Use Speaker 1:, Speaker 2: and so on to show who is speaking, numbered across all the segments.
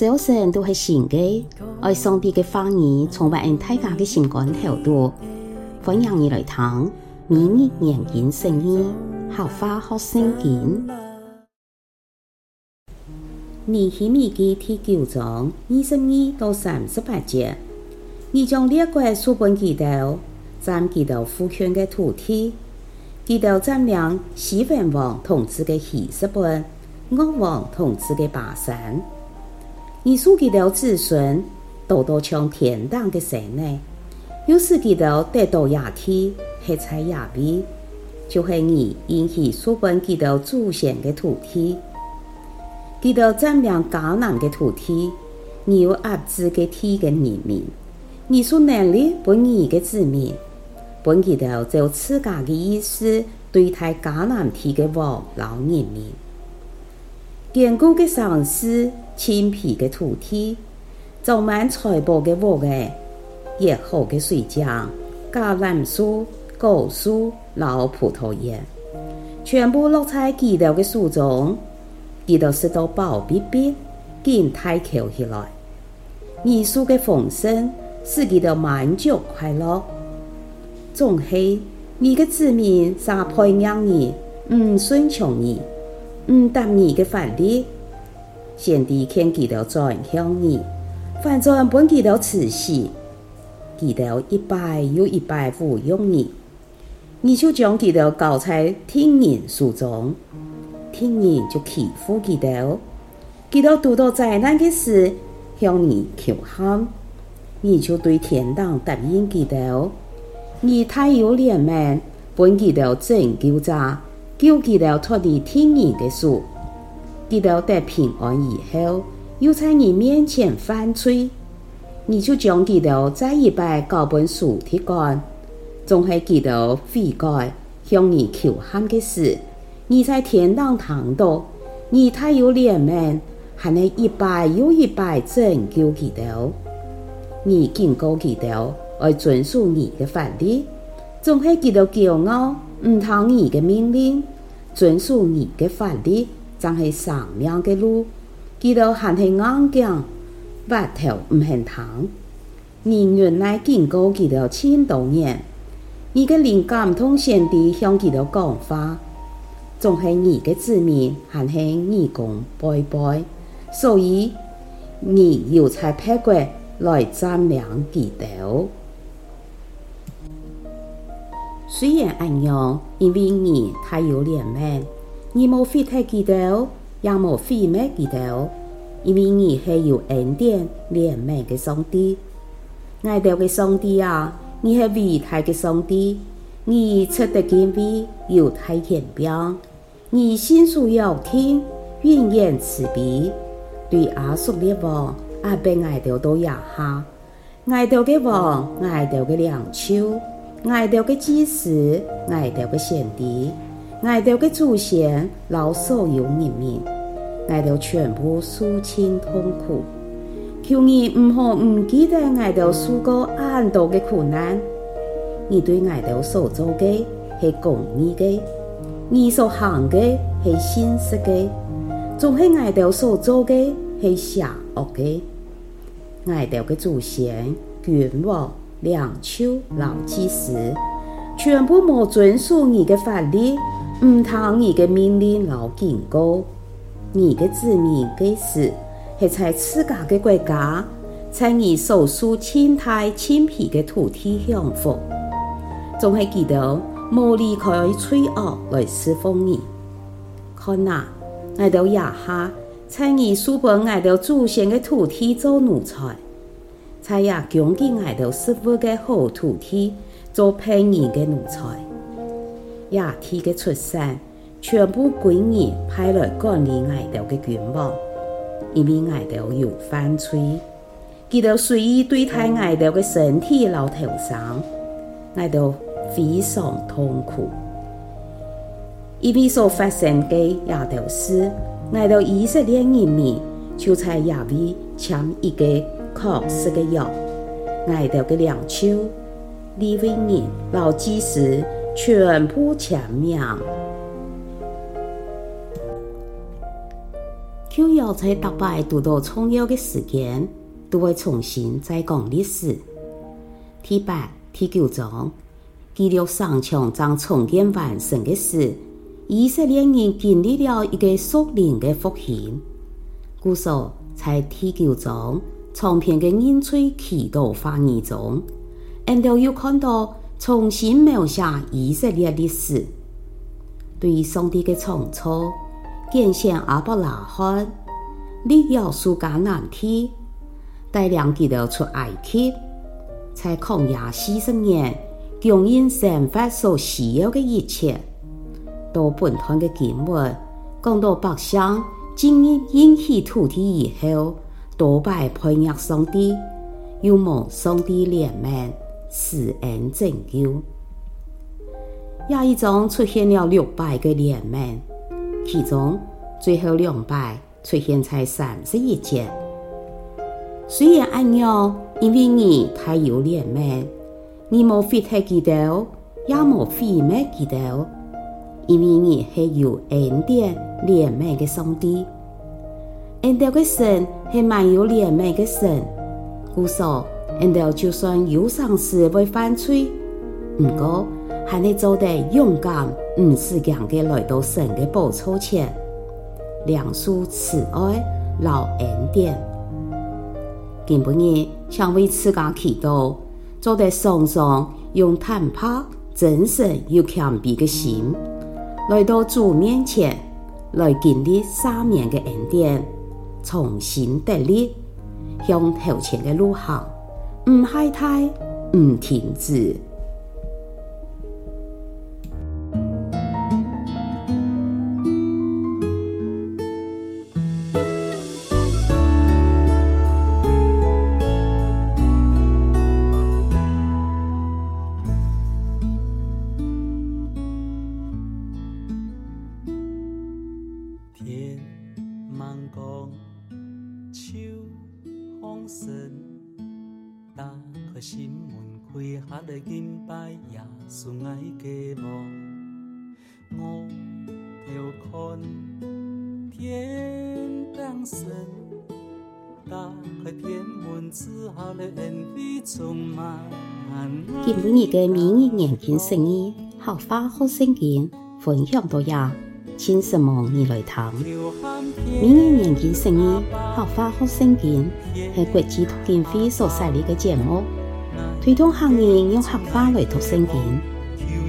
Speaker 1: 早晨都是新的，爱上帝的话语充满大家的心肝头度，欢迎你来听每日研经圣经，好花好圣经。尼希米记第九章二十二到三十八节，你将列国书本记到，占记到父权的土地，记到占领西番王统治的希实本，恶王统治的巴珊。你所记的子孙，多多像天堂的神呢，有时记得得到亚体，黑彩亚比，就是你引起书本记得祖先的土地，记得占领迦南的土地，你有压制的体的人民，你所能力不你的子民，本记得就自家的意思对待迦南地的王老人民。坚固的城市，青皮的土地，种满财宝的屋个，热好的水井，橄榄树、果树、老葡萄园，全部落在记录的树中，记录是到宝贝贝，紧抬口起来。你书的丰盛，使记录满足快乐。总系你的子民，啥培养你，唔顺从你。唔答你的法律，先帝看记录转向你，反正本记录慈禧，记录一摆又一摆侮辱你，你就将记录交在听人手中，听人就祈福记录，记录遇到灾难的事向你求喊，你就对天堂答应记录，你太有脸面，本记录拯救者。救记录脱离天人的手，记录得平安以后，又在你面前犯罪，你就将记录再一摆交本书提干，总系记得悔改向你求喊的事，你在天堂堂到，你太有脸面，还能一摆又一摆拯救记录，你警告记录要遵守你的法律，总系记录骄傲。唔听你的命令，遵守你的法律，才是生命的路。记录还是硬颈，白头唔肯听。你原来经过记录千多年，你的灵感同先帝向记录讲话，总系你的子民还是义工拜拜，所以你有才配过来占领记录。虽然安样，因为你太有怜悯，你莫非太记录，也冇废灭记录，因为你系有恩典怜悯的上帝。爱德的上帝啊，你系伟大的上帝，你出得敬畏，有大权柄，你心术要听，永远慈悲，对阿叔的王阿被爱德都压下，爱德的王，爱德的领袖。爱德的祭司，爱德的先帝，爱德的祖先，老所有人民，爱德全部肃清痛苦。求你唔好唔记得爱德受过很多的苦难。你对爱德所做的系公义的，你所行的系信实的，总系爱德所做的系邪恶的。爱德的祖先，君王。领袖、老祭司，全部无遵守你的法律，唔听你的命令、老警告。你的子民嘅事，系在自家的国家，在你所属青苔青皮的土地享福，总系记得冇离开罪恶来侍奉你。看呐，我到亚哈，在你书本我到祖先的土地做奴才。才也强进爱到师傅的好土地做配人的奴才，亚体的出产全部归你派来管理爱到的君王，因为爱到有犯罪，记得随意对待爱到的身体老头上，爱到非常痛苦，因为所发生的亚头事，爱到以色列人民就在亚维签一个。确实的药，爱德的领袖、利未人、老祭司全部签名。就要在大摆读到重要的时间，都会重新再讲历史。第八、第九章记录上场将重建完成的时，以色列人经历了一个属灵的复兴。故说在第九章长篇的认罪祈祷会议中，俺都有看到重新描写以色列历史，对上帝的创造。见现亚伯拉罕立约书迦南地，带领他们出埃及，在旷野四十年，供应生活所需要的一切。到本段的经文，讲到百姓进入应许土地以后，多拜叛逆上帝，又蒙上帝怜悯，施恩拯救。亚一种出现了六百个怜悯。其中最后两百出现在三十一节。虽然按样，因为你太有怜悯，你冇废弃基督，也冇毁灭基督，因为你很有恩典怜悯的上帝。恩典的神系满有怜悯的神，故说恩典就算有丧事会犯罪，不过还系做得勇敢。唔是强个来到神个宝座前，两束慈爱老恩典。今晡日想为自家祈祷，做得常常用坦白、真诚又谦卑个心，来到主面前，来经历三年嘅恩典，重新得力，向头前嘅路行，唔懈怠，唔停止。
Speaker 2: 开下来敬拜耶稣爱的梦，我要看天当神，打开天门之后的恩比充满。
Speaker 1: 今日嘅明日研经圣经，学法好圣经，分享到呀，请什么你来谈？明日研经圣经，学法好圣经，系国际读经会所设立嘅节目。推动行业用合法来读圣经，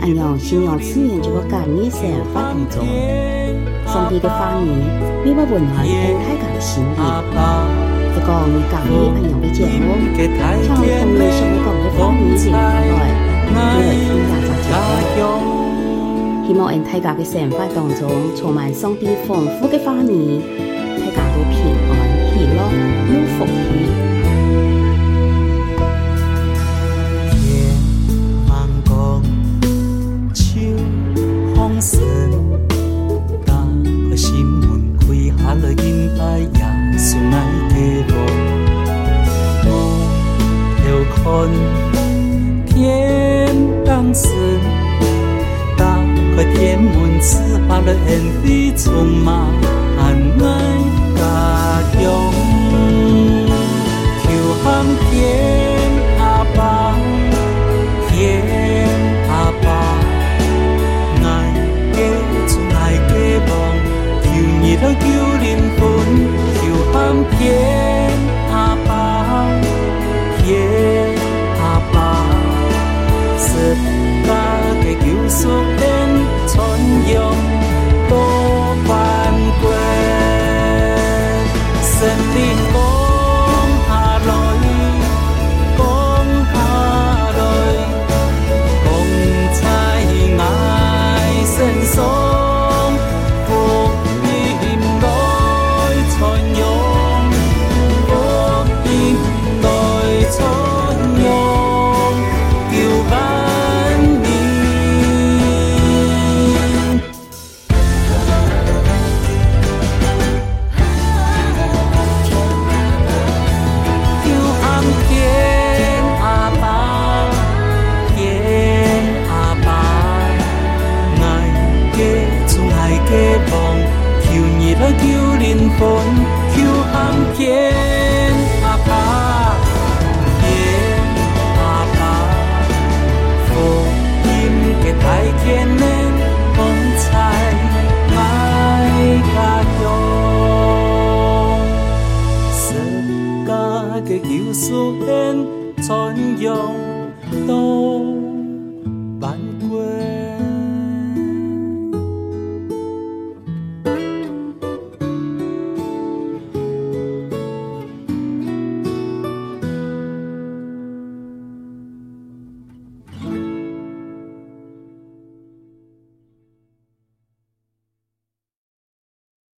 Speaker 1: 按样信仰自然就会感染生活当中。上帝嘅话语，你会温暖喺大家嘅心里。不过你讲嘅按样嘅节目，像同你上面讲嘅话语接下来，你来听下就知道。希望喺大家嘅生活当中充满上帝丰富嘅话语，大家都平安喜乐有福
Speaker 2: 气。